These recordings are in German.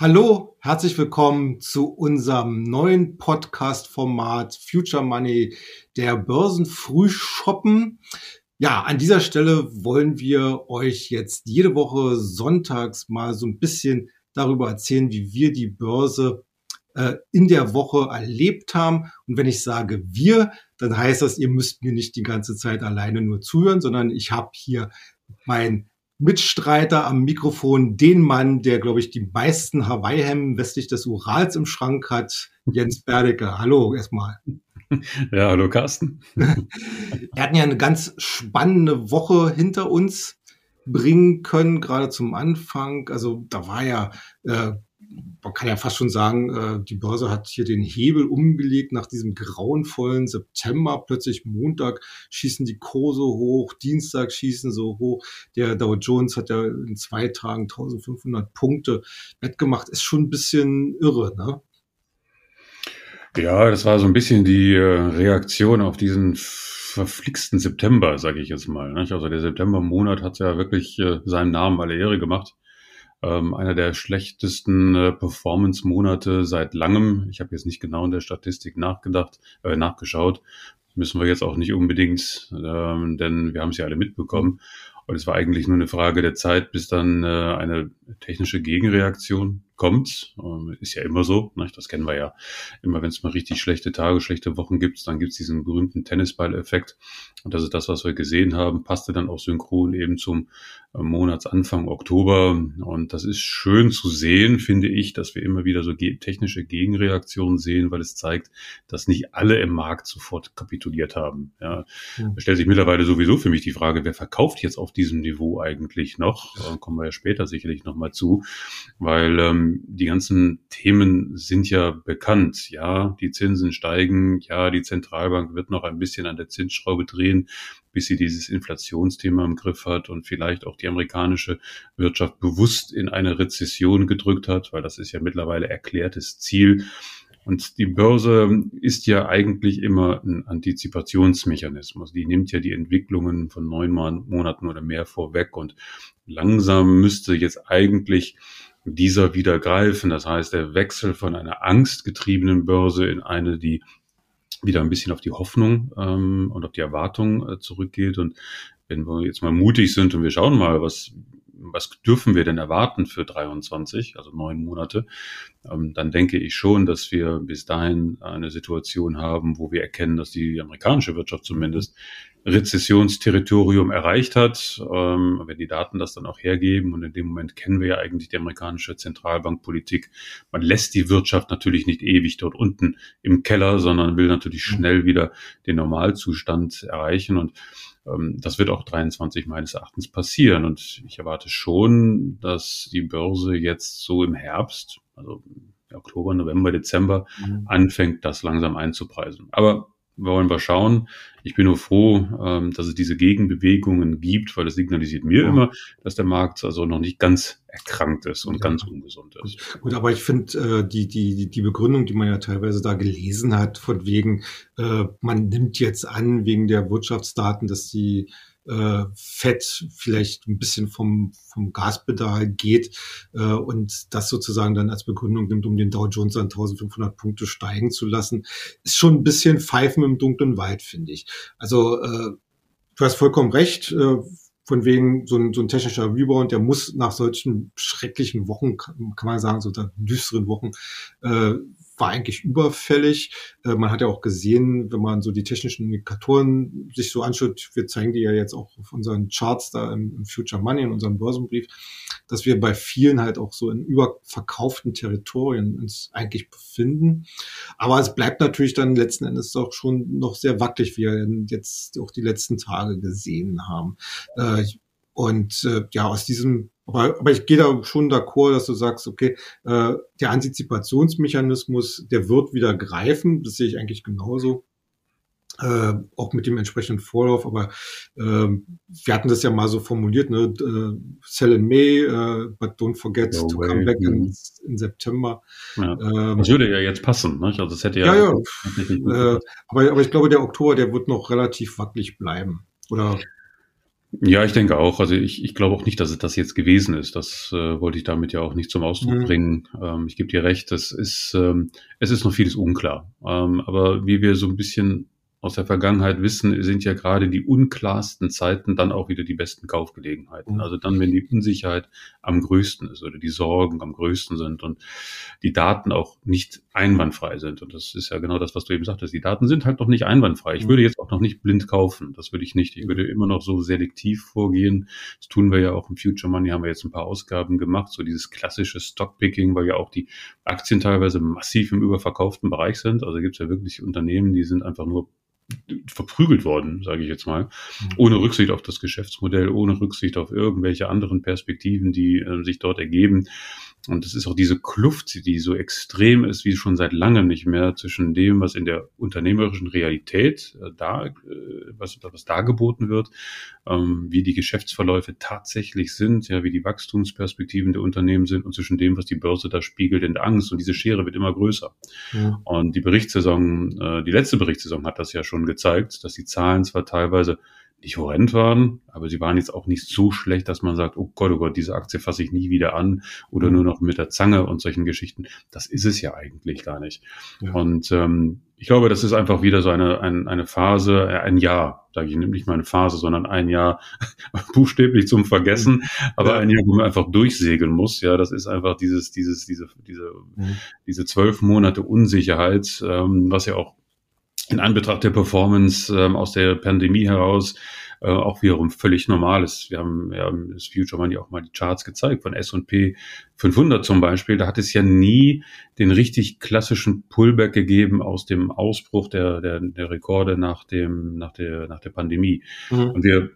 Hallo, herzlich willkommen zu unserem neuen Podcast-Format Future Money, der Börsenfrühshoppen. Ja, an dieser Stelle wollen wir euch jetzt jede Woche sonntags mal so ein bisschen darüber erzählen, wie wir die Börse äh, in der Woche erlebt haben. Und wenn ich sage wir, dann heißt das, ihr müsst mir nicht die ganze Zeit alleine nur zuhören, sondern ich habe hier mein Mitstreiter am Mikrofon, den Mann, der, glaube ich, die meisten Hawaii-Hemden westlich des Urals im Schrank hat, Jens Berdecke. Hallo erstmal. Ja, hallo Carsten. Wir hatten ja eine ganz spannende Woche hinter uns bringen können, gerade zum Anfang. Also da war ja äh, man kann ja fast schon sagen, äh, die Börse hat hier den Hebel umgelegt nach diesem grauenvollen September. Plötzlich Montag schießen die Kurse hoch, Dienstag schießen so hoch. Der Dow Jones hat ja in zwei Tagen 1500 Punkte wettgemacht. Ist schon ein bisschen irre, ne? Ja, das war so ein bisschen die äh, Reaktion auf diesen verflixten September, sage ich jetzt mal. Also der Septembermonat hat ja wirklich äh, seinem Namen alle Ehre gemacht ähm, einer der schlechtesten äh, Performance-Monate seit langem. Ich habe jetzt nicht genau in der Statistik nachgedacht, äh, nachgeschaut. müssen wir jetzt auch nicht unbedingt, ähm, denn wir haben es ja alle mitbekommen. Und es war eigentlich nur eine Frage der Zeit, bis dann äh, eine technische Gegenreaktion kommt. Ähm, ist ja immer so, ne? das kennen wir ja. Immer wenn es mal richtig schlechte Tage, schlechte Wochen gibt, dann gibt es diesen berühmten Tennisball-Effekt. Und das ist das, was wir gesehen haben, passte dann auch synchron eben zum äh, Monatsanfang Oktober. Und das ist schön zu sehen, finde ich, dass wir immer wieder so technische Gegenreaktionen sehen, weil es zeigt, dass nicht alle im Markt sofort kapituliert haben. Ja. ja. Da stellt sich mittlerweile sowieso für mich die Frage, wer verkauft jetzt auf diesem Niveau eigentlich noch? Da kommen wir ja später sicherlich nochmal zu, weil ähm, die ganzen Themen sind ja bekannt. Ja, die Zinsen steigen. Ja, die Zentralbank wird noch ein bisschen an der Zinsschraube drehen, bis sie dieses Inflationsthema im Griff hat und vielleicht auch die amerikanische Wirtschaft bewusst in eine Rezession gedrückt hat, weil das ist ja mittlerweile erklärtes Ziel. Und die Börse ist ja eigentlich immer ein Antizipationsmechanismus. Die nimmt ja die Entwicklungen von neun Monaten oder mehr vorweg und langsam müsste jetzt eigentlich dieser wieder greifen. Das heißt, der Wechsel von einer angstgetriebenen Börse in eine, die wieder ein bisschen auf die Hoffnung ähm, und auf die Erwartung äh, zurückgeht. Und wenn wir jetzt mal mutig sind und wir schauen mal, was, was dürfen wir denn erwarten für 23, also neun Monate, ähm, dann denke ich schon, dass wir bis dahin eine Situation haben, wo wir erkennen, dass die amerikanische Wirtschaft zumindest Rezessionsterritorium erreicht hat, ähm, wenn die Daten das dann auch hergeben. Und in dem Moment kennen wir ja eigentlich die amerikanische Zentralbankpolitik. Man lässt die Wirtschaft natürlich nicht ewig dort unten im Keller, sondern will natürlich mhm. schnell wieder den Normalzustand erreichen. Und ähm, das wird auch 23 meines Erachtens passieren. Und ich erwarte schon, dass die Börse jetzt so im Herbst, also Oktober, November, Dezember, mhm. anfängt, das langsam einzupreisen. Aber wollen wir schauen. Ich bin nur froh, ähm, dass es diese Gegenbewegungen gibt, weil das signalisiert mir ja. immer, dass der Markt also noch nicht ganz erkrankt ist und ja. ganz ungesund ist. Gut, aber ich finde äh, die, die, die Begründung, die man ja teilweise da gelesen hat, von wegen, äh, man nimmt jetzt an, wegen der Wirtschaftsdaten, dass die äh, Fett vielleicht ein bisschen vom, vom Gaspedal geht äh, und das sozusagen dann als Begründung nimmt, um den Dow Jones an 1500 Punkte steigen zu lassen, ist schon ein bisschen Pfeifen im dunklen Wald, finde ich. Also äh, du hast vollkommen recht. Äh, von wegen so ein, so ein technischer Rebound, der muss nach solchen schrecklichen Wochen, kann man sagen, so düsteren Wochen, äh, war eigentlich überfällig. Äh, man hat ja auch gesehen, wenn man so die technischen Indikatoren sich so anschaut, wir zeigen die ja jetzt auch auf unseren Charts da im, im Future Money, in unserem Börsenbrief, dass wir bei vielen halt auch so in überverkauften Territorien uns eigentlich befinden. Aber es bleibt natürlich dann letzten Endes auch schon noch sehr wackelig, wie wir jetzt auch die letzten Tage gesehen haben. Äh, und äh, ja, aus diesem aber, aber ich gehe da schon d'accord, dass du sagst, okay, äh, der Antizipationsmechanismus, der wird wieder greifen. Das sehe ich eigentlich genauso. Äh, auch mit dem entsprechenden Vorlauf, aber äh, wir hatten das ja mal so formuliert, ne? Uh, sell in May, uh, but don't forget no to way. come back in, mhm. in September. Ja. Ähm, das würde ja jetzt passen, ne? Also das hätte ja. Ja, ja. Äh, aber, aber ich glaube, der Oktober, der wird noch relativ wackelig bleiben. Oder Ja, ich denke auch. Also ich, ich glaube auch nicht, dass es das jetzt gewesen ist. Das äh, wollte ich damit ja auch nicht zum Ausdruck mhm. bringen. Ähm, ich gebe dir recht, es ist, ähm, es ist noch vieles unklar. Ähm, aber wie wir so ein bisschen aus der Vergangenheit wissen, sind ja gerade die unklarsten Zeiten dann auch wieder die besten Kaufgelegenheiten. Mhm. Also dann, wenn die Unsicherheit am größten ist oder die Sorgen am größten sind und die Daten auch nicht einwandfrei sind. Und das ist ja genau das, was du eben sagtest. Die Daten sind halt noch nicht einwandfrei. Ich mhm. würde jetzt auch noch nicht blind kaufen. Das würde ich nicht. Ich würde immer noch so selektiv vorgehen. Das tun wir ja auch im Future Money, haben wir jetzt ein paar Ausgaben gemacht, so dieses klassische Stockpicking, weil ja auch die Aktien teilweise massiv im überverkauften Bereich sind. Also gibt es ja wirklich Unternehmen, die sind einfach nur verprügelt worden, sage ich jetzt mal, mhm. ohne Rücksicht auf das Geschäftsmodell, ohne Rücksicht auf irgendwelche anderen Perspektiven, die äh, sich dort ergeben. Und es ist auch diese Kluft, die so extrem ist, wie schon seit langem nicht mehr zwischen dem, was in der unternehmerischen Realität äh, da, äh, was, was da geboten wird, ähm, wie die Geschäftsverläufe tatsächlich sind, ja, wie die Wachstumsperspektiven der Unternehmen sind und zwischen dem, was die Börse da spiegelt in der Angst. Und diese Schere wird immer größer. Ja. Und die Berichtssaison, äh, die letzte Berichtssaison hat das ja schon gezeigt, dass die Zahlen zwar teilweise nicht horrend waren, aber sie waren jetzt auch nicht so schlecht, dass man sagt, oh Gott, oh Gott, diese Aktie fasse ich nie wieder an oder mhm. nur noch mit der Zange und solchen Geschichten. Das ist es ja eigentlich gar nicht. Ja. Und ähm, ich glaube, das ist einfach wieder so eine, ein, eine Phase, äh, ein Jahr, sage ich, nicht mal eine Phase, sondern ein Jahr buchstäblich zum Vergessen, aber ja. ein Jahr, wo man einfach durchsegeln muss. Ja, das ist einfach dieses, dieses, diese, diese, mhm. diese zwölf Monate Unsicherheit, ähm, was ja auch in Anbetracht der Performance ähm, aus der Pandemie heraus äh, auch wiederum völlig normal ist. Wir haben, wir haben das Future Money auch mal die Charts gezeigt von S&P 500 zum Beispiel. Da hat es ja nie den richtig klassischen Pullback gegeben aus dem Ausbruch der, der, der Rekorde nach dem, nach der, nach der Pandemie. Mhm. Und wir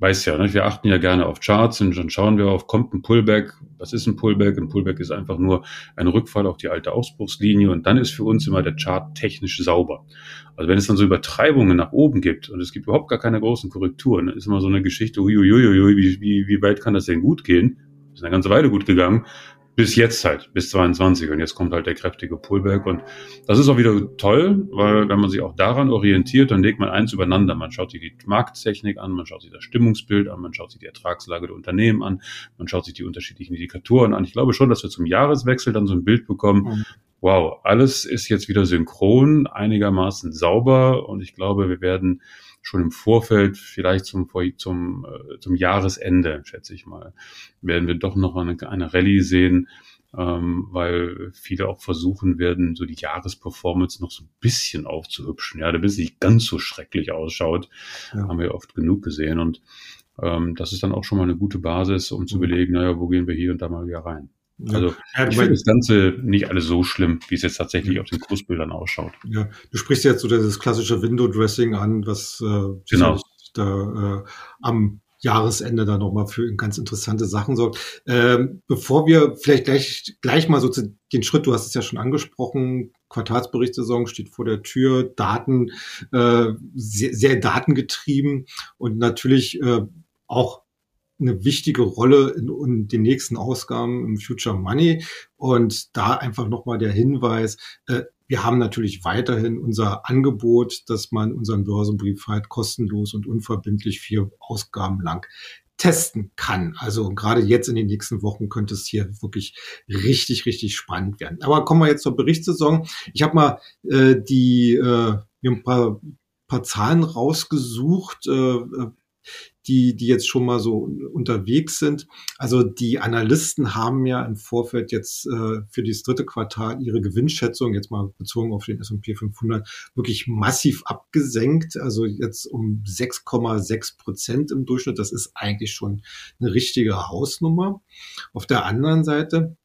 weiß ja, ne? wir achten ja gerne auf Charts und dann schauen wir auf, kommt ein Pullback, was ist ein Pullback? Ein Pullback ist einfach nur ein Rückfall auf die alte Ausbruchslinie und dann ist für uns immer der Chart technisch sauber. Also wenn es dann so Übertreibungen nach oben gibt und es gibt überhaupt gar keine großen Korrekturen, ist immer so eine Geschichte, uiuiui, wie, wie, wie weit kann das denn gut gehen? Ist eine ganze Weile gut gegangen bis jetzt halt, bis 22. Und jetzt kommt halt der kräftige Pullback. Und das ist auch wieder toll, weil wenn man sich auch daran orientiert, dann legt man eins übereinander. Man schaut sich die Markttechnik an, man schaut sich das Stimmungsbild an, man schaut sich die Ertragslage der Unternehmen an, man schaut sich die unterschiedlichen Indikatoren an. Ich glaube schon, dass wir zum Jahreswechsel dann so ein Bild bekommen. Mhm. Wow, alles ist jetzt wieder synchron, einigermaßen sauber. Und ich glaube, wir werden schon im Vorfeld, vielleicht zum, zum, äh, zum Jahresende, schätze ich mal, werden wir doch noch eine, eine Rallye sehen, ähm, weil viele auch versuchen werden, so die Jahresperformance noch so ein bisschen aufzuhübschen, ja, damit es nicht ganz so schrecklich ausschaut, ja. haben wir oft genug gesehen und ähm, das ist dann auch schon mal eine gute Basis, um zu mhm. belegen, naja, wo gehen wir hier und da mal wieder rein. Also ja, ich finde das Ganze nicht alles so schlimm, wie es jetzt tatsächlich auf den Kursbildern ausschaut. Ja, du sprichst jetzt so das klassische Window-Dressing an, was äh, genau. da äh, am Jahresende dann nochmal für ganz interessante Sachen sorgt. Ähm, bevor wir vielleicht gleich, gleich mal so zu den Schritt, du hast es ja schon angesprochen, Quartalsberichtssaison steht vor der Tür, Daten, äh, sehr, sehr datengetrieben und natürlich äh, auch eine wichtige Rolle in, in, den nächsten Ausgaben im Future Money. Und da einfach nochmal der Hinweis, äh, wir haben natürlich weiterhin unser Angebot, dass man unseren Börsenbrief halt kostenlos und unverbindlich vier Ausgaben lang testen kann. Also gerade jetzt in den nächsten Wochen könnte es hier wirklich richtig, richtig spannend werden. Aber kommen wir jetzt zur Berichtssaison. Ich habe mal äh, die äh, mir ein paar, paar Zahlen rausgesucht, äh, die, die jetzt schon mal so unterwegs sind. Also die Analysten haben ja im Vorfeld jetzt äh, für das dritte Quartal ihre Gewinnschätzung, jetzt mal bezogen auf den S&P 500, wirklich massiv abgesenkt. Also jetzt um 6,6 Prozent im Durchschnitt. Das ist eigentlich schon eine richtige Hausnummer. Auf der anderen Seite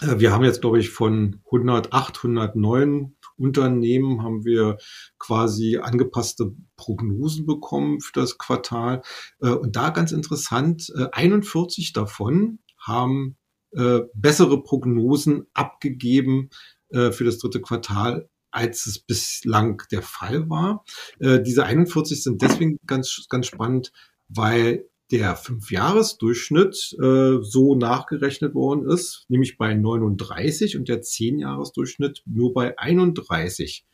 äh, wir haben jetzt, glaube ich, von 108, 109 Unternehmen haben wir quasi angepasste Prognosen bekommen für das Quartal. Äh, und da ganz interessant, 41 äh, davon haben äh, bessere Prognosen abgegeben für das dritte Quartal als es bislang der Fall war. diese 41 sind deswegen ganz, ganz spannend, weil der Fünfjahresdurchschnitt äh, so nachgerechnet worden ist, nämlich bei 39 und der Zehnjahresdurchschnitt nur bei 31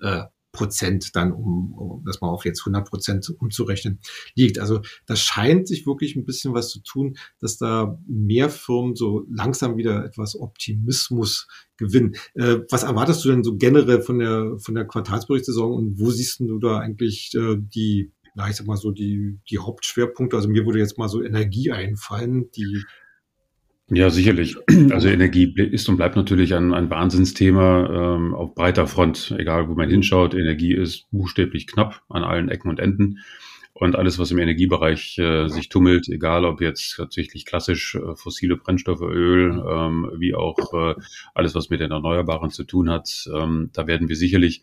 äh, Prozent dann, um, um das mal auf jetzt 100 Prozent umzurechnen, liegt. Also da scheint sich wirklich ein bisschen was zu tun, dass da mehr Firmen so langsam wieder etwas Optimismus gewinnen. Äh, was erwartest du denn so generell von der, von der Quartalsberichtssaison und wo siehst du da eigentlich äh, die, na, ich sag mal so, die, die Hauptschwerpunkte? Also mir würde jetzt mal so Energie einfallen, die ja, sicherlich. Also Energie ist und bleibt natürlich ein, ein Wahnsinnsthema ähm, auf breiter Front, egal wo man hinschaut. Energie ist buchstäblich knapp an allen Ecken und Enden. Und alles, was im Energiebereich äh, sich tummelt, egal ob jetzt tatsächlich klassisch äh, fossile Brennstoffe, Öl, ähm, wie auch äh, alles, was mit den Erneuerbaren zu tun hat, ähm, da werden wir sicherlich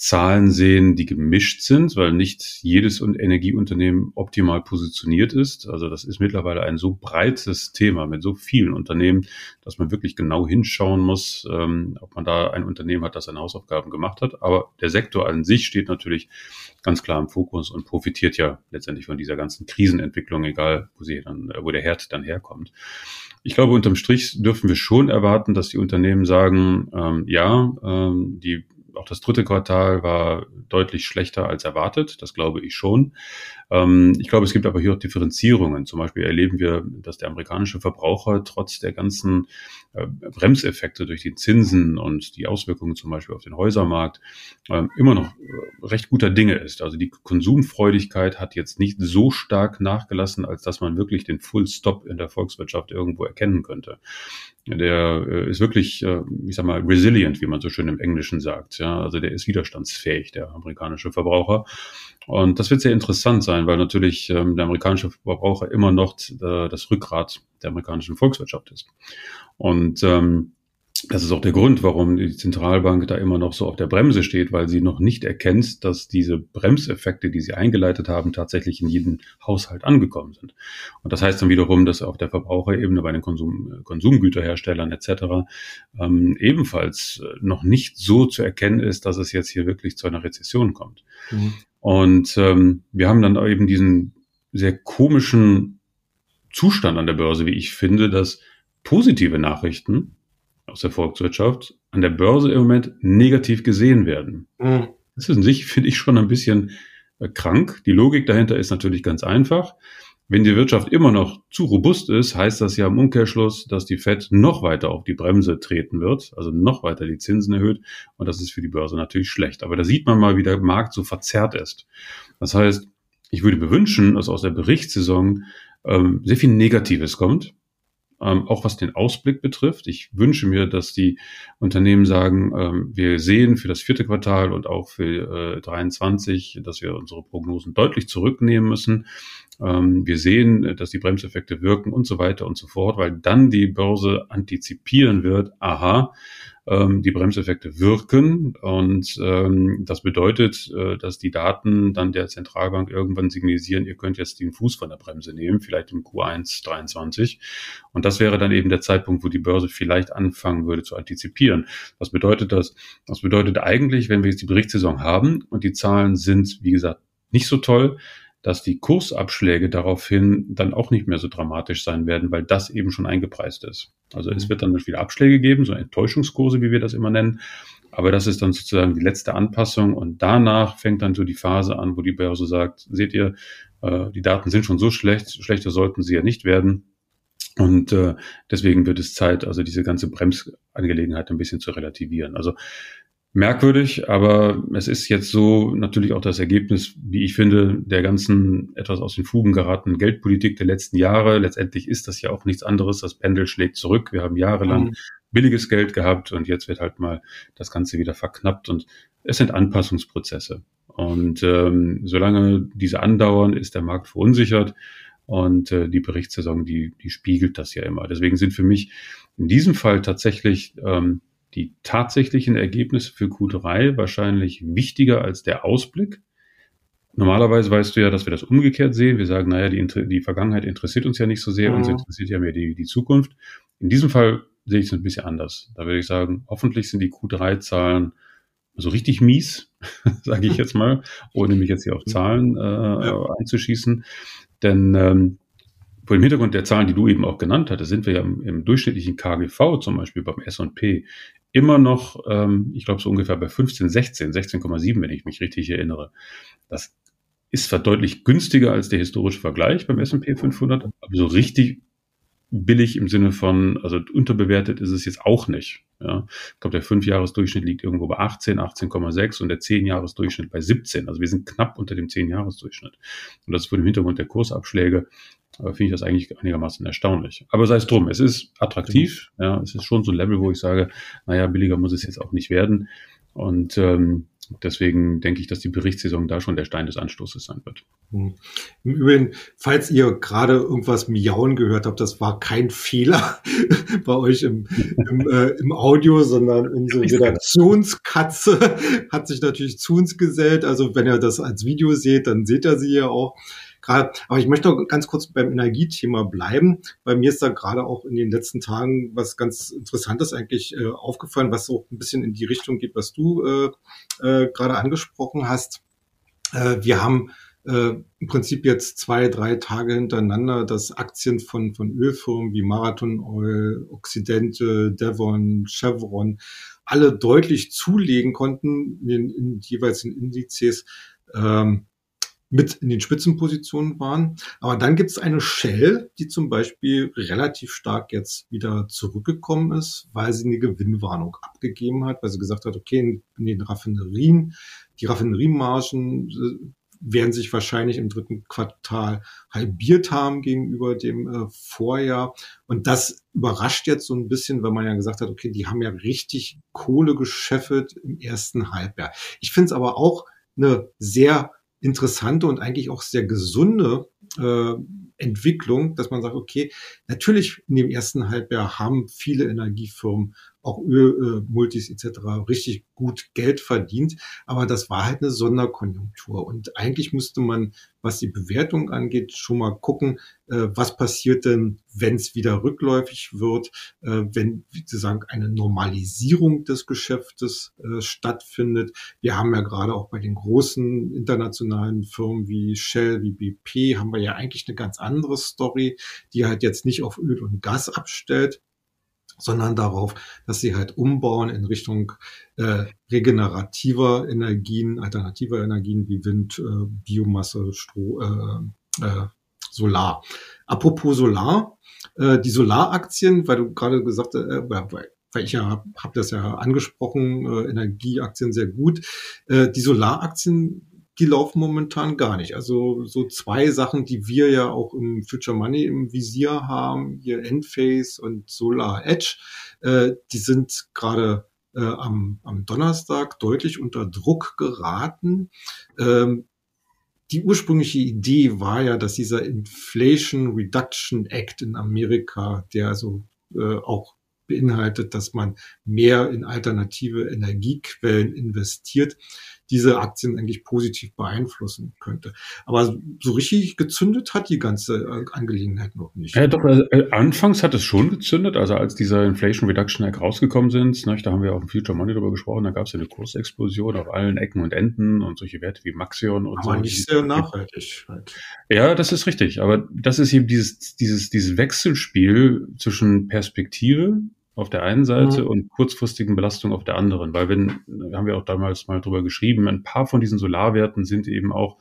Zahlen sehen, die gemischt sind, weil nicht jedes Energieunternehmen optimal positioniert ist. Also das ist mittlerweile ein so breites Thema mit so vielen Unternehmen, dass man wirklich genau hinschauen muss, ähm, ob man da ein Unternehmen hat, das seine Hausaufgaben gemacht hat. Aber der Sektor an sich steht natürlich ganz klar im Fokus und profitiert ja letztendlich von dieser ganzen Krisenentwicklung, egal wo sie dann, wo der Herd dann herkommt. Ich glaube, unterm Strich dürfen wir schon erwarten, dass die Unternehmen sagen, ähm, ja, ähm, die auch das dritte Quartal war deutlich schlechter als erwartet, das glaube ich schon. Ähm, ich glaube, es gibt aber hier auch Differenzierungen. Zum Beispiel erleben wir, dass der amerikanische Verbraucher trotz der ganzen äh, Bremseffekte durch die Zinsen und die Auswirkungen zum Beispiel auf den Häusermarkt äh, immer noch äh, recht guter Dinge ist. Also die Konsumfreudigkeit hat jetzt nicht so stark nachgelassen, als dass man wirklich den Full Stop in der Volkswirtschaft irgendwo erkennen könnte. Der äh, ist wirklich, ich sag mal, resilient, wie man so schön im Englischen sagt. Ja, also der ist widerstandsfähig, der amerikanische Verbraucher. Und das wird sehr interessant sein, weil natürlich ähm, der amerikanische Verbraucher immer noch äh, das Rückgrat der amerikanischen Volkswirtschaft ist. Und ähm, das ist auch der Grund, warum die Zentralbank da immer noch so auf der Bremse steht, weil sie noch nicht erkennt, dass diese Bremseffekte, die sie eingeleitet haben, tatsächlich in jedem Haushalt angekommen sind. Und das heißt dann wiederum, dass auf der Verbraucherebene bei den Konsum, Konsumgüterherstellern etc. Ähm, ebenfalls noch nicht so zu erkennen ist, dass es jetzt hier wirklich zu einer Rezession kommt. Mhm. Und ähm, wir haben dann eben diesen sehr komischen Zustand an der Börse, wie ich finde, dass positive Nachrichten aus der Volkswirtschaft an der Börse im Moment negativ gesehen werden. Mhm. Das ist in sich, finde ich, schon ein bisschen äh, krank. Die Logik dahinter ist natürlich ganz einfach. Wenn die Wirtschaft immer noch zu robust ist, heißt das ja im Umkehrschluss, dass die Fed noch weiter auf die Bremse treten wird, also noch weiter die Zinsen erhöht. Und das ist für die Börse natürlich schlecht. Aber da sieht man mal, wie der Markt so verzerrt ist. Das heißt, ich würde mir wünschen, dass aus der Berichtssaison ähm, sehr viel Negatives kommt ähm, auch was den Ausblick betrifft. Ich wünsche mir, dass die Unternehmen sagen, ähm, wir sehen für das vierte Quartal und auch für äh, 23, dass wir unsere Prognosen deutlich zurücknehmen müssen. Ähm, wir sehen, dass die Bremseffekte wirken und so weiter und so fort, weil dann die Börse antizipieren wird, aha, ähm, die Bremseffekte wirken. Und ähm, das bedeutet, äh, dass die Daten dann der Zentralbank irgendwann signalisieren, ihr könnt jetzt den Fuß von der Bremse nehmen, vielleicht im Q1 23. Und das wäre dann eben der Zeitpunkt, wo die Börse vielleicht anfangen würde zu antizipieren. Was bedeutet das? Das bedeutet eigentlich, wenn wir jetzt die Berichtssaison haben und die Zahlen sind, wie gesagt, nicht so toll, dass die Kursabschläge daraufhin dann auch nicht mehr so dramatisch sein werden, weil das eben schon eingepreist ist. Also es mhm. wird dann wieder Abschläge geben, so Enttäuschungskurse, wie wir das immer nennen. Aber das ist dann sozusagen die letzte Anpassung und danach fängt dann so die Phase an, wo die Börse sagt, seht ihr, äh, die Daten sind schon so schlecht, schlechter sollten sie ja nicht werden. Und äh, deswegen wird es Zeit, also diese ganze Bremsangelegenheit ein bisschen zu relativieren. Also merkwürdig, aber es ist jetzt so natürlich auch das Ergebnis, wie ich finde, der ganzen etwas aus den Fugen geratenen Geldpolitik der letzten Jahre. Letztendlich ist das ja auch nichts anderes. Das Pendel schlägt zurück. Wir haben jahrelang mhm. billiges Geld gehabt und jetzt wird halt mal das Ganze wieder verknappt und es sind Anpassungsprozesse. Und ähm, solange diese andauern, ist der Markt verunsichert. Und äh, die Berichtssaison, die, die spiegelt das ja immer. Deswegen sind für mich in diesem Fall tatsächlich ähm, die tatsächlichen Ergebnisse für Q3 wahrscheinlich wichtiger als der Ausblick. Normalerweise weißt du ja, dass wir das umgekehrt sehen. Wir sagen, naja, die, die Vergangenheit interessiert uns ja nicht so sehr, mhm. uns interessiert ja mehr die, die Zukunft. In diesem Fall sehe ich es ein bisschen anders. Da würde ich sagen, hoffentlich sind die Q3-Zahlen so richtig mies, sage ich jetzt mal, ohne mich jetzt hier auf Zahlen äh, ja. einzuschießen. Denn ähm, vor dem Hintergrund der Zahlen, die du eben auch genannt hattest, sind wir ja im, im durchschnittlichen KGV zum Beispiel beim S&P immer noch, ähm, ich glaube so ungefähr bei 15, 16, 16,7, wenn ich mich richtig erinnere. Das ist zwar deutlich günstiger als der historische Vergleich beim S&P 500, aber so richtig billig im Sinne von, also unterbewertet ist es jetzt auch nicht. Ja. Ich glaube, der Fünfjahresdurchschnitt liegt irgendwo bei 18, 18,6 und der Zehnjahresdurchschnitt bei 17. Also wir sind knapp unter dem Zehnjahresdurchschnitt. Und das vor dem Hintergrund der Kursabschläge äh, finde ich das eigentlich einigermaßen erstaunlich. Aber sei es drum, es ist attraktiv. Ja, es ist schon so ein Level, wo ich sage, naja, billiger muss es jetzt auch nicht werden. Und ähm, Deswegen denke ich, dass die Berichtssaison da schon der Stein des Anstoßes sein wird. Hm. Im Übrigen, falls ihr gerade irgendwas miauen gehört habt, das war kein Fehler bei euch im, im, äh, im Audio, sondern unsere Redaktionskatze hat sich natürlich zu uns gesellt. Also wenn ihr das als Video seht, dann seht ihr sie ja auch gerade, aber ich möchte noch ganz kurz beim Energiethema bleiben. Bei mir ist da gerade auch in den letzten Tagen was ganz Interessantes eigentlich äh, aufgefallen, was so ein bisschen in die Richtung geht, was du äh, äh, gerade angesprochen hast. Äh, wir haben äh, im Prinzip jetzt zwei, drei Tage hintereinander, dass Aktien von, von Ölfirmen wie Marathon Oil, Occidente, Devon, Chevron alle deutlich zulegen konnten in, in jeweils in Indizes. Ähm, mit in den Spitzenpositionen waren. Aber dann gibt es eine Shell, die zum Beispiel relativ stark jetzt wieder zurückgekommen ist, weil sie eine Gewinnwarnung abgegeben hat, weil sie gesagt hat, okay, in, den Raffinerien, die Raffineriemargen äh, werden sich wahrscheinlich im dritten Quartal halbiert haben gegenüber dem äh, Vorjahr. Und das überrascht jetzt so ein bisschen, weil man ja gesagt hat, okay, die haben ja richtig Kohle gescheffelt im ersten Halbjahr. Ich finde es aber auch eine sehr interessante und eigentlich auch sehr gesunde äh, Entwicklung, dass man sagt, okay, natürlich in dem ersten Halbjahr haben viele Energiefirmen auch Ölmultis äh, etc. richtig gut Geld verdient. Aber das war halt eine Sonderkonjunktur. Und eigentlich müsste man, was die Bewertung angeht, schon mal gucken, äh, was passiert denn, wenn es wieder rückläufig wird, äh, wenn sozusagen eine Normalisierung des Geschäftes äh, stattfindet. Wir haben ja gerade auch bei den großen internationalen Firmen wie Shell, wie BP, haben wir ja eigentlich eine ganz andere Story, die halt jetzt nicht auf Öl und Gas abstellt, sondern darauf, dass sie halt umbauen in Richtung äh, regenerativer Energien, alternativer Energien wie Wind, äh, Biomasse, Stroh, äh, äh, Solar. Apropos Solar, äh, die Solaraktien, weil du gerade gesagt hast, äh, weil, ich ja habe hab das ja angesprochen, äh, Energieaktien sehr gut. Äh, die Solaraktien die laufen momentan gar nicht. Also so zwei Sachen, die wir ja auch im Future Money im Visier haben, hier Enphase und Solar Edge, äh, die sind gerade äh, am, am Donnerstag deutlich unter Druck geraten. Ähm, die ursprüngliche Idee war ja, dass dieser Inflation Reduction Act in Amerika, der also äh, auch beinhaltet, dass man mehr in alternative Energiequellen investiert, diese Aktien eigentlich positiv beeinflussen könnte. Aber so richtig gezündet hat die ganze äh, Angelegenheit noch nicht. Ja, doch, also, äh, anfangs hat es schon gezündet, also als dieser Inflation Reduction Act rausgekommen sind, ne, da haben wir auch im Future Money drüber gesprochen, da gab es ja eine Kursexplosion auf allen Ecken und Enden und solche Werte wie Maxion und aber so. Aber nicht sehr nachhaltig. Halt. Ja, das ist richtig, aber das ist eben dieses, dieses, dieses Wechselspiel zwischen Perspektive auf der einen Seite mhm. und kurzfristigen Belastungen auf der anderen. Weil wenn, haben wir auch damals mal drüber geschrieben, ein paar von diesen Solarwerten sind eben auch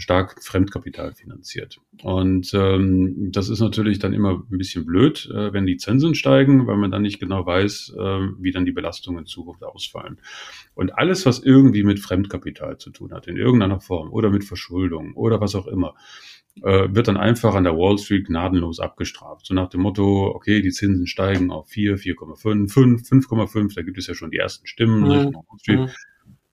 stark Fremdkapital finanziert. Und ähm, das ist natürlich dann immer ein bisschen blöd, äh, wenn die Zinsen steigen, weil man dann nicht genau weiß, äh, wie dann die Belastungen in Zukunft ausfallen. Und alles, was irgendwie mit Fremdkapital zu tun hat, in irgendeiner Form oder mit Verschuldung oder was auch immer, äh, wird dann einfach an der Wall Street gnadenlos abgestraft. So nach dem Motto, okay, die Zinsen steigen auf 4, 4,5, 5, 5,5, da gibt es ja schon die ersten Stimmen. Mhm. mhm.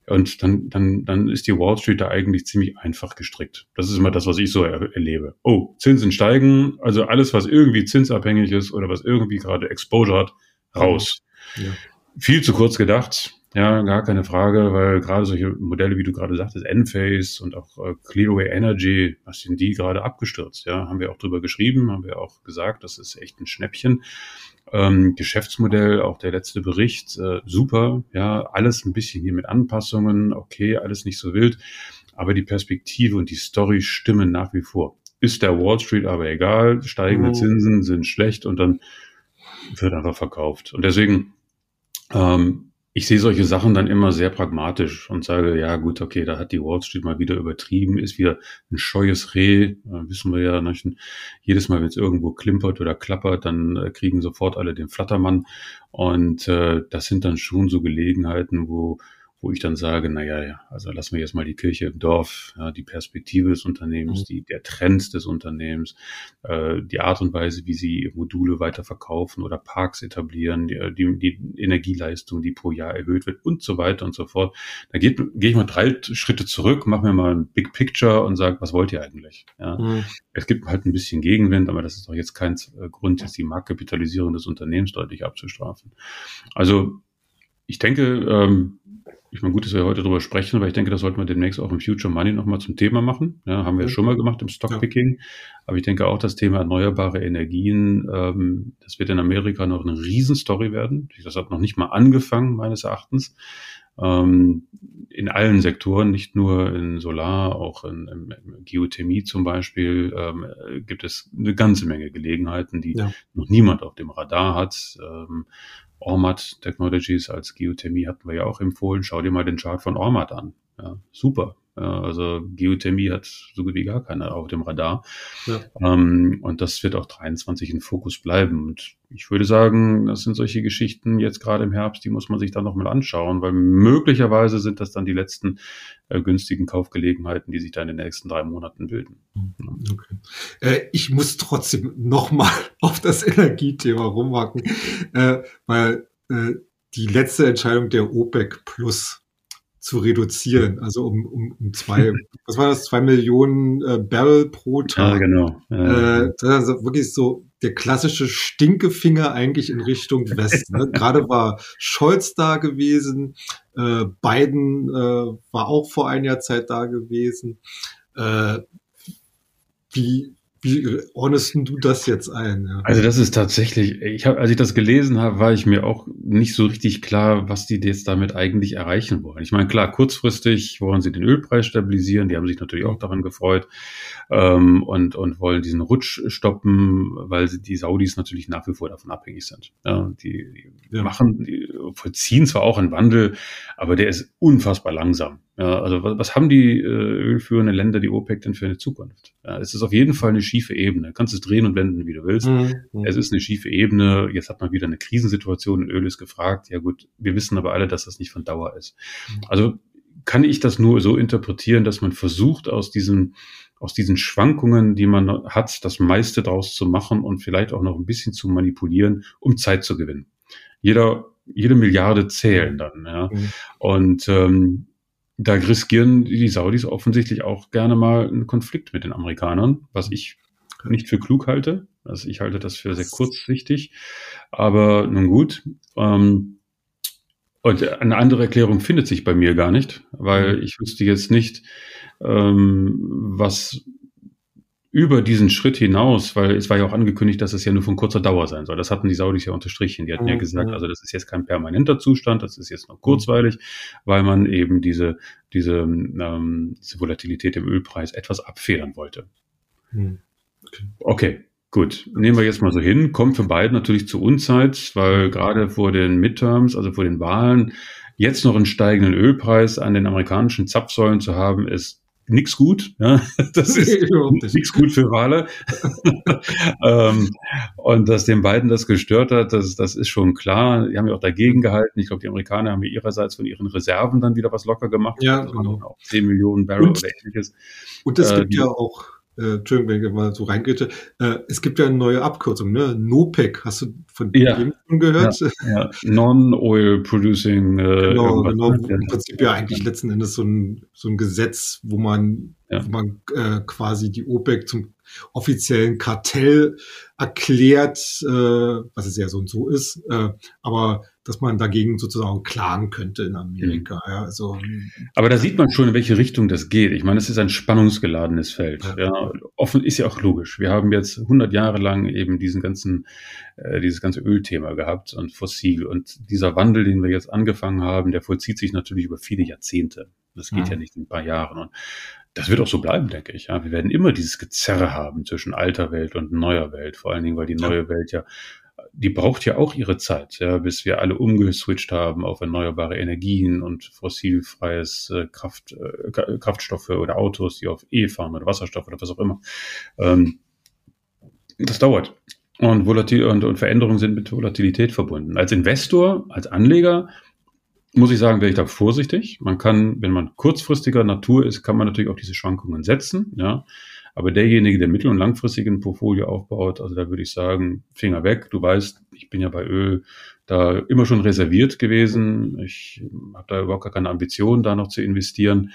Und dann, dann, dann ist die Wall Street da eigentlich ziemlich einfach gestrickt. Das ist immer das, was ich so er erlebe. Oh, Zinsen steigen, also alles, was irgendwie zinsabhängig ist oder was irgendwie gerade Exposure hat, raus. Ja. Viel zu kurz gedacht. Ja, gar keine Frage, weil gerade solche Modelle, wie du gerade sagtest, Enphase und auch äh, Clearway Energy, was sind die gerade abgestürzt? Ja, haben wir auch drüber geschrieben, haben wir auch gesagt, das ist echt ein Schnäppchen. Ähm, Geschäftsmodell, auch der letzte Bericht, äh, super, ja, alles ein bisschen hier mit Anpassungen, okay, alles nicht so wild, aber die Perspektive und die Story stimmen nach wie vor. ist der Wall Street aber egal, steigende mhm. Zinsen sind schlecht und dann wird einfach verkauft. Und deswegen, ähm, ich sehe solche Sachen dann immer sehr pragmatisch und sage, ja gut, okay, da hat die Wall Street mal wieder übertrieben, ist wieder ein scheues Reh, äh, wissen wir ja, nicht? jedes Mal, wenn es irgendwo klimpert oder klappert, dann äh, kriegen sofort alle den Flattermann und äh, das sind dann schon so Gelegenheiten, wo wo ich dann sage, naja, ja, also lassen wir jetzt mal die Kirche im Dorf, ja, die Perspektive des Unternehmens, mhm. die, der Trend des Unternehmens, äh, die Art und Weise, wie sie Module weiter verkaufen oder Parks etablieren, die, die, die Energieleistung, die pro Jahr erhöht wird und so weiter und so fort. Da gehe ich mal drei Schritte zurück, mache mir mal ein Big Picture und sage, was wollt ihr eigentlich? Ja. Mhm. Es gibt halt ein bisschen Gegenwind, aber das ist doch jetzt kein äh, Grund, jetzt die Marktkapitalisierung des Unternehmens deutlich abzustrafen. Also ich denke, ähm, ich meine, gut, dass wir heute darüber sprechen, aber ich denke, das sollten wir demnächst auch im Future Money nochmal zum Thema machen. Ja, haben wir ja. schon mal gemacht im Stockpicking. Ja. Aber ich denke auch, das Thema erneuerbare Energien, ähm, das wird in Amerika noch eine Riesenstory werden. Das hat noch nicht mal angefangen, meines Erachtens. Ähm, in allen Sektoren, nicht nur in Solar, auch in, in, in Geothermie zum Beispiel, ähm, gibt es eine ganze Menge Gelegenheiten, die ja. noch niemand auf dem Radar hat. Ähm, Ormat Technologies als Geothermie hatten wir ja auch empfohlen. Schau dir mal den Chart von Ormat an. Ja, super. Also Geothermie hat so gut wie gar keiner auf dem Radar. Ja. Ähm, und das wird auch 23 in Fokus bleiben. Und ich würde sagen, das sind solche Geschichten jetzt gerade im Herbst, die muss man sich dann nochmal anschauen, weil möglicherweise sind das dann die letzten äh, günstigen Kaufgelegenheiten, die sich da in den nächsten drei Monaten bilden. Okay. Äh, ich muss trotzdem nochmal auf das Energiethema rumhacken, äh, weil die letzte Entscheidung der OPEC Plus zu reduzieren. Also um, um, um zwei, was war das, zwei Millionen äh, Barrel pro Tag. Ja, genau. Ja. Äh, das ist also wirklich so der klassische Stinkefinger eigentlich in Richtung Westen. Ne? Gerade war Scholz da gewesen, äh, Biden äh, war auch vor einiger Zeit da gewesen. Äh, wie, wie ordnest du das jetzt ein? Ja? Also das ist tatsächlich, ich hab, als ich das gelesen habe, war ich mir auch nicht so richtig klar, was die jetzt damit eigentlich erreichen wollen. Ich meine, klar, kurzfristig wollen sie den Ölpreis stabilisieren, die haben sich natürlich auch daran gefreut ähm, und, und wollen diesen Rutsch stoppen, weil sie, die Saudis natürlich nach wie vor davon abhängig sind. Ja, die, die ja. machen, die vollziehen zwar auch einen Wandel, aber der ist unfassbar langsam. Ja, also was, was haben die äh, ölführenden Länder, die OPEC denn für eine Zukunft? Ja, es ist auf jeden Fall eine schiefe Ebene. Du kannst es drehen und wenden, wie du willst. Mhm. mhm. Es ist eine schiefe Ebene. Jetzt hat man wieder eine Krisensituation und Öl ist gefragt. Ja gut, wir wissen aber alle, dass das nicht von Dauer ist. Mhm. Also kann ich das nur so interpretieren, dass man versucht, aus diesen, aus diesen Schwankungen, die man hat, das meiste draus zu machen und vielleicht auch noch ein bisschen zu manipulieren, um Zeit zu gewinnen. Jeder, jede Milliarde zählen dann. Ja. Mhm. Und ähm, da riskieren die Saudis offensichtlich auch gerne mal einen Konflikt mit den Amerikanern, was ich nicht für klug halte. Also ich halte das für sehr kurzsichtig. Aber nun gut. Ähm, und eine andere Erklärung findet sich bei mir gar nicht, weil ich wüsste jetzt nicht, ähm, was über diesen Schritt hinaus, weil es war ja auch angekündigt, dass es ja nur von kurzer Dauer sein soll. Das hatten die Saudis ja unterstrichen. Die hatten mhm. ja gesagt, also das ist jetzt kein permanenter Zustand, das ist jetzt noch kurzweilig, weil man eben diese, diese, ähm, diese Volatilität im Ölpreis etwas abfedern wollte. Mhm. Okay. okay. Gut, nehmen wir jetzt mal so hin. Kommt für beide natürlich zur Unzeit, weil gerade vor den Midterms, also vor den Wahlen, jetzt noch einen steigenden Ölpreis an den amerikanischen Zapfsäulen zu haben, ist nix gut. Ja? Das ist nix gut für Wale. ähm, und dass den beiden das gestört hat, das, das ist schon klar. Die haben ja auch dagegen gehalten. Ich glaube, die Amerikaner haben ja ihrerseits von ihren Reserven dann wieder was locker gemacht. Ja, also genau. Auch 10 Millionen Barrel und, oder ähnliches. Und es äh, gibt ja auch äh, Entschuldigung, wenn ich mal so reingehe, äh, es gibt ja eine neue Abkürzung, ne? NOPEC, hast du von ja. dem schon gehört? Ja, ja. Non-Oil Producing. Äh, genau, genau, im Prinzip ja eigentlich letzten Endes so ein, so ein Gesetz, wo man, ja. wo man äh, quasi die OPEC zum offiziellen Kartell erklärt, äh, was es ja so und so ist, äh, aber dass man dagegen sozusagen klagen könnte in Amerika. Mhm. Ja, also, aber da sieht man schon, in welche Richtung das geht. Ich meine, es ist ein spannungsgeladenes Feld. Ja. ja. offen ist ja auch logisch. Wir haben jetzt 100 Jahre lang eben diesen ganzen, äh, dieses ganze Ölthema gehabt und fossil. Und dieser Wandel, den wir jetzt angefangen haben, der vollzieht sich natürlich über viele Jahrzehnte. Das geht ja. ja nicht in ein paar Jahren. Und das wird auch so bleiben, denke ich. Ja, wir werden immer dieses Gezerre haben zwischen alter Welt und neuer Welt. Vor allen Dingen, weil die neue Welt ja, die braucht ja auch ihre Zeit, ja, bis wir alle umgeswitcht haben auf erneuerbare Energien und fossilfreies äh, Kraft, äh, Kraftstoffe oder Autos, die auf E fahren oder Wasserstoff oder was auch immer. Ähm, das dauert. Und, Volatil und, und Veränderungen sind mit Volatilität verbunden. Als Investor, als Anleger muss ich sagen, wäre ich da vorsichtig. Man kann, wenn man kurzfristiger Natur ist, kann man natürlich auf diese Schwankungen setzen, ja. Aber derjenige, der mittel- und langfristig ein Portfolio aufbaut, also da würde ich sagen, Finger weg. Du weißt, ich bin ja bei Öl da immer schon reserviert gewesen. Ich habe da überhaupt gar keine Ambition, da noch zu investieren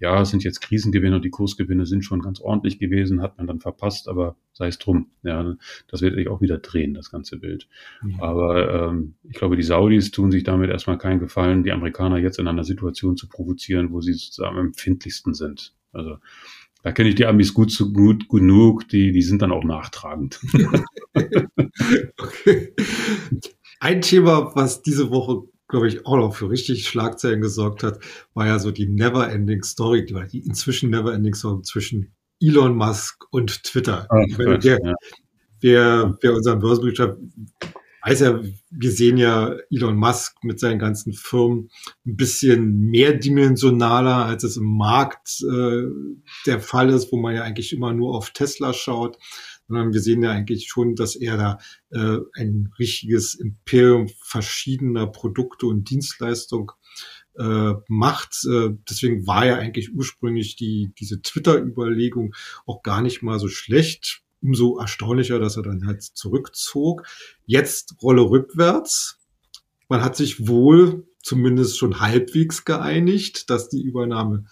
ja, es sind jetzt Krisengewinne und die Kursgewinne sind schon ganz ordentlich gewesen, hat man dann verpasst, aber sei es drum. Ja, das wird sich auch wieder drehen, das ganze Bild. Mhm. Aber ähm, ich glaube, die Saudis tun sich damit erstmal keinen Gefallen, die Amerikaner jetzt in einer Situation zu provozieren, wo sie sozusagen am empfindlichsten sind. Also da kenne ich die Amis gut zu gut genug, die, die sind dann auch nachtragend. okay. Ein Thema, was diese Woche glaube ich, auch noch für richtig Schlagzeilen gesorgt hat, war ja so die Never-Ending Story, die, die inzwischen Never-Ending Story zwischen Elon Musk und Twitter. Ach, meine, der, ja. wer, wer unseren Börsenbrief schreibt, weiß ja, wir sehen ja Elon Musk mit seinen ganzen Firmen ein bisschen mehrdimensionaler, als es im Markt äh, der Fall ist, wo man ja eigentlich immer nur auf Tesla schaut sondern wir sehen ja eigentlich schon, dass er da äh, ein richtiges Imperium verschiedener Produkte und Dienstleistungen äh, macht. Äh, deswegen war ja eigentlich ursprünglich die, diese Twitter-Überlegung auch gar nicht mal so schlecht. Umso erstaunlicher, dass er dann halt zurückzog. Jetzt Rolle rückwärts. Man hat sich wohl zumindest schon halbwegs geeinigt, dass die Übernahme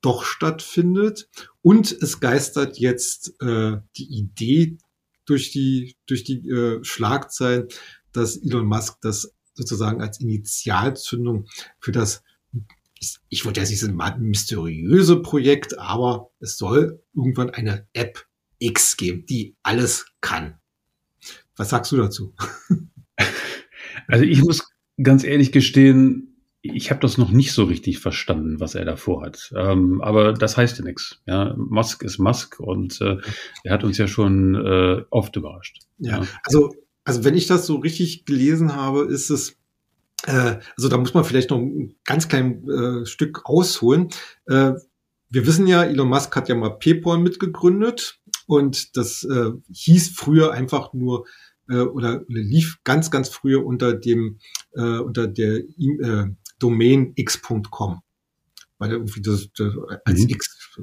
doch stattfindet. Und es geistert jetzt äh, die Idee durch die, durch die äh, Schlagzeilen, dass Elon Musk das sozusagen als Initialzündung für das, ich wollte ja nicht sagen, mysteriöse Projekt, aber es soll irgendwann eine App X geben, die alles kann. Was sagst du dazu? Also ich muss ganz ehrlich gestehen, ich habe das noch nicht so richtig verstanden, was er da vorhat. Ähm, aber das heißt ja nichts. Ja, Musk ist Musk und äh, er hat uns ja schon äh, oft überrascht. Ja, ja, also also wenn ich das so richtig gelesen habe, ist es äh, also da muss man vielleicht noch ein ganz klein äh, Stück ausholen. Äh, wir wissen ja, Elon Musk hat ja mal PayPal mitgegründet und das äh, hieß früher einfach nur äh, oder, lief ganz ganz früher unter dem äh, unter der äh, Domain x.com. Weil irgendwie das, das als mhm. X.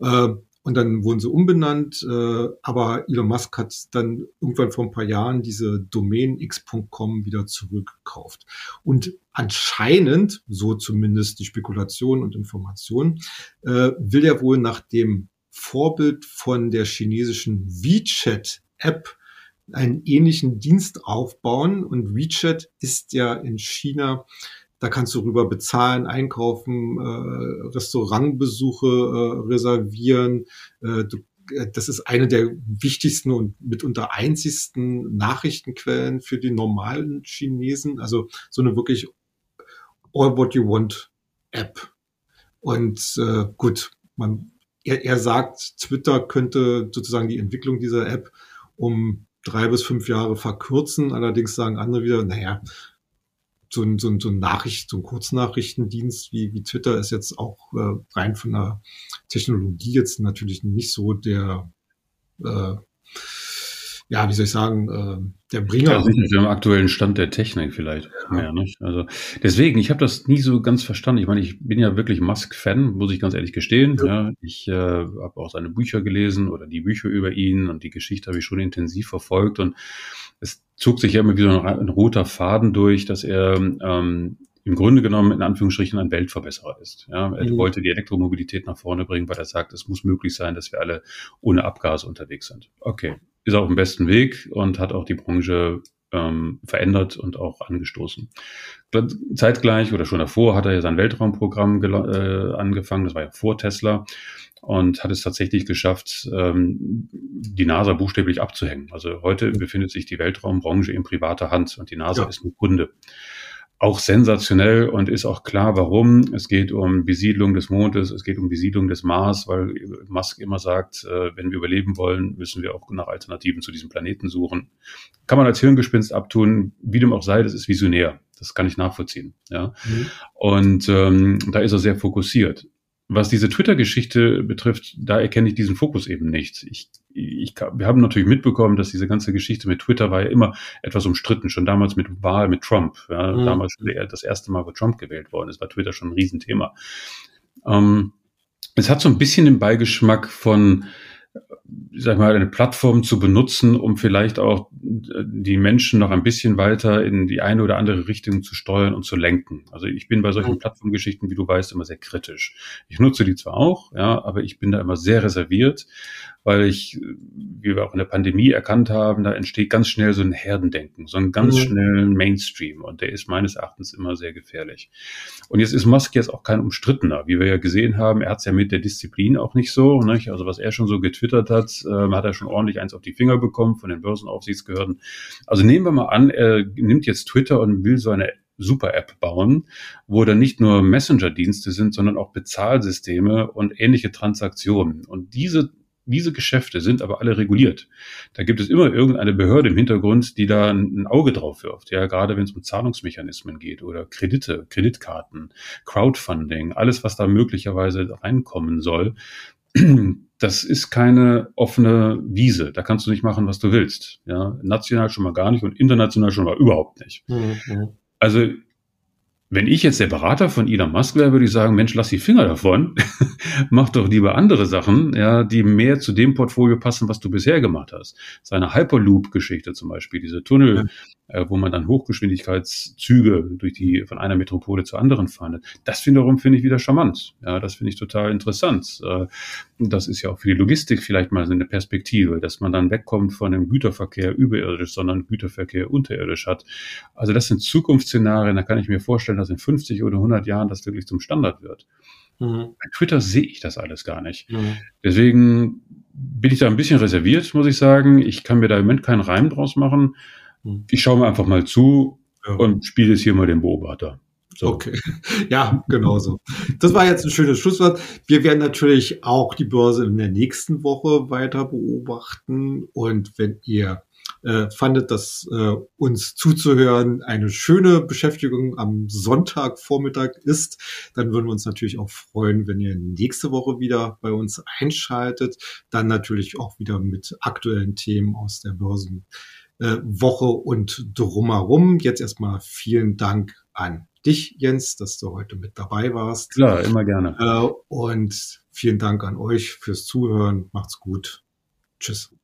Äh, und dann wurden sie umbenannt, äh, aber Elon Musk hat dann irgendwann vor ein paar Jahren diese Domain x.com wieder zurückgekauft. Und anscheinend, so zumindest die Spekulation und Information, äh, will er wohl nach dem Vorbild von der chinesischen WeChat-App einen ähnlichen Dienst aufbauen. Und WeChat ist ja in China da kannst du rüber bezahlen, einkaufen, äh, Restaurantbesuche äh, reservieren. Äh, du, äh, das ist eine der wichtigsten und mitunter einzigsten Nachrichtenquellen für die normalen Chinesen. Also so eine wirklich All What You Want App. Und äh, gut, man, er, er sagt, Twitter könnte sozusagen die Entwicklung dieser App um drei bis fünf Jahre verkürzen. Allerdings sagen andere wieder, naja, so ein, so ein, so ein Nachricht, so ein Kurznachrichtendienst wie, wie Twitter ist jetzt auch äh, rein von der Technologie jetzt natürlich nicht so der, äh, ja, wie soll ich sagen, äh, der Bringer. Ja, sicher, im aktuellen Stand der Technik vielleicht ja. mehr, nicht? Also deswegen, ich habe das nie so ganz verstanden. Ich meine, ich bin ja wirklich Musk-Fan, muss ich ganz ehrlich gestehen. Ja. ja ich äh, habe auch seine Bücher gelesen oder die Bücher über ihn und die Geschichte habe ich schon intensiv verfolgt und es zog sich ja immer wie so ein, ein roter Faden durch, dass er ähm, im Grunde genommen in Anführungsstrichen ein Weltverbesserer ist. Ja, er mhm. wollte die Elektromobilität nach vorne bringen, weil er sagt, es muss möglich sein, dass wir alle ohne Abgas unterwegs sind. Okay, ist auf dem besten Weg und hat auch die Branche ähm, verändert und auch angestoßen. Zeitgleich oder schon davor hat er ja sein Weltraumprogramm äh, angefangen, das war ja vor Tesla und hat es tatsächlich geschafft, ähm, die NASA buchstäblich abzuhängen. Also heute befindet sich die Weltraumbranche in privater Hand und die NASA ja. ist nur Kunde. Auch sensationell und ist auch klar, warum. Es geht um Besiedlung des Mondes, es geht um Besiedlung des Mars, weil Musk immer sagt, äh, wenn wir überleben wollen, müssen wir auch nach Alternativen zu diesem Planeten suchen. Kann man als Hirngespinst abtun, wie dem auch sei, das ist visionär. Das kann ich nachvollziehen. Ja. Mhm. Und ähm, da ist er sehr fokussiert. Was diese Twitter-Geschichte betrifft, da erkenne ich diesen Fokus eben nicht. Ich, ich, wir haben natürlich mitbekommen, dass diese ganze Geschichte mit Twitter war ja immer etwas umstritten, schon damals mit Wahl mit Trump. Ja, mhm. Damals das erste Mal, wo Trump gewählt worden ist, war Twitter schon ein Riesenthema. Ähm, es hat so ein bisschen den Beigeschmack von sag mal, eine Plattform zu benutzen, um vielleicht auch äh, die Menschen noch ein bisschen weiter in die eine oder andere Richtung zu steuern und zu lenken. Also ich bin bei solchen Plattformgeschichten, wie du weißt, immer sehr kritisch. Ich nutze die zwar auch, ja, aber ich bin da immer sehr reserviert, weil ich, wie wir auch in der Pandemie erkannt haben, da entsteht ganz schnell so ein Herdendenken, so einen ganz mhm. schnellen Mainstream und der ist meines Erachtens immer sehr gefährlich. Und jetzt ist Musk jetzt auch kein Umstrittener, wie wir ja gesehen haben, er hat es ja mit der Disziplin auch nicht so, nicht? also was er schon so getwittert hat, äh, hat er schon ordentlich eins auf die Finger bekommen von den Börsenaufsichtsbehörden. Also nehmen wir mal an, er nimmt jetzt Twitter und will so eine Super-App bauen, wo dann nicht nur Messenger-Dienste sind, sondern auch Bezahlsysteme und ähnliche Transaktionen. Und diese diese Geschäfte sind aber alle reguliert. Da gibt es immer irgendeine Behörde im Hintergrund, die da ein Auge drauf wirft. Ja, gerade wenn es um Zahlungsmechanismen geht oder Kredite, Kreditkarten, Crowdfunding, alles, was da möglicherweise reinkommen soll. Das ist keine offene Wiese. Da kannst du nicht machen, was du willst. Ja, national schon mal gar nicht und international schon mal überhaupt nicht. Mhm. Also wenn ich jetzt der Berater von Elon Musk wäre, würde ich sagen, Mensch, lass die Finger davon. Mach doch lieber andere Sachen, ja, die mehr zu dem Portfolio passen, was du bisher gemacht hast. Seine Hyperloop-Geschichte zum Beispiel, diese Tunnel, ja. äh, wo man dann Hochgeschwindigkeitszüge durch die, von einer Metropole zur anderen fahren. Das wiederum finde ich wieder charmant. Ja, das finde ich total interessant. Äh, das ist ja auch für die Logistik vielleicht mal so eine Perspektive, dass man dann wegkommt von dem Güterverkehr überirdisch, sondern Güterverkehr unterirdisch hat. Also das sind Zukunftsszenarien, da kann ich mir vorstellen, dass in 50 oder 100 Jahren das wirklich zum Standard wird. Mhm. Bei Twitter sehe ich das alles gar nicht. Mhm. Deswegen bin ich da ein bisschen reserviert, muss ich sagen. Ich kann mir da im Moment keinen Reim draus machen. Mhm. Ich schaue mir einfach mal zu ja. und spiele jetzt hier mal den Beobachter. So. Okay, ja, genau so. Das war jetzt ein schönes Schlusswort. Wir werden natürlich auch die Börse in der nächsten Woche weiter beobachten. Und wenn ihr äh, fandet, dass äh, uns zuzuhören eine schöne Beschäftigung am Sonntagvormittag ist, dann würden wir uns natürlich auch freuen, wenn ihr nächste Woche wieder bei uns einschaltet. Dann natürlich auch wieder mit aktuellen Themen aus der Börsenwoche äh, und drumherum. Jetzt erstmal vielen Dank an dich, Jens, dass du heute mit dabei warst. Klar, immer gerne. Äh, und vielen Dank an euch fürs Zuhören. Macht's gut. Tschüss.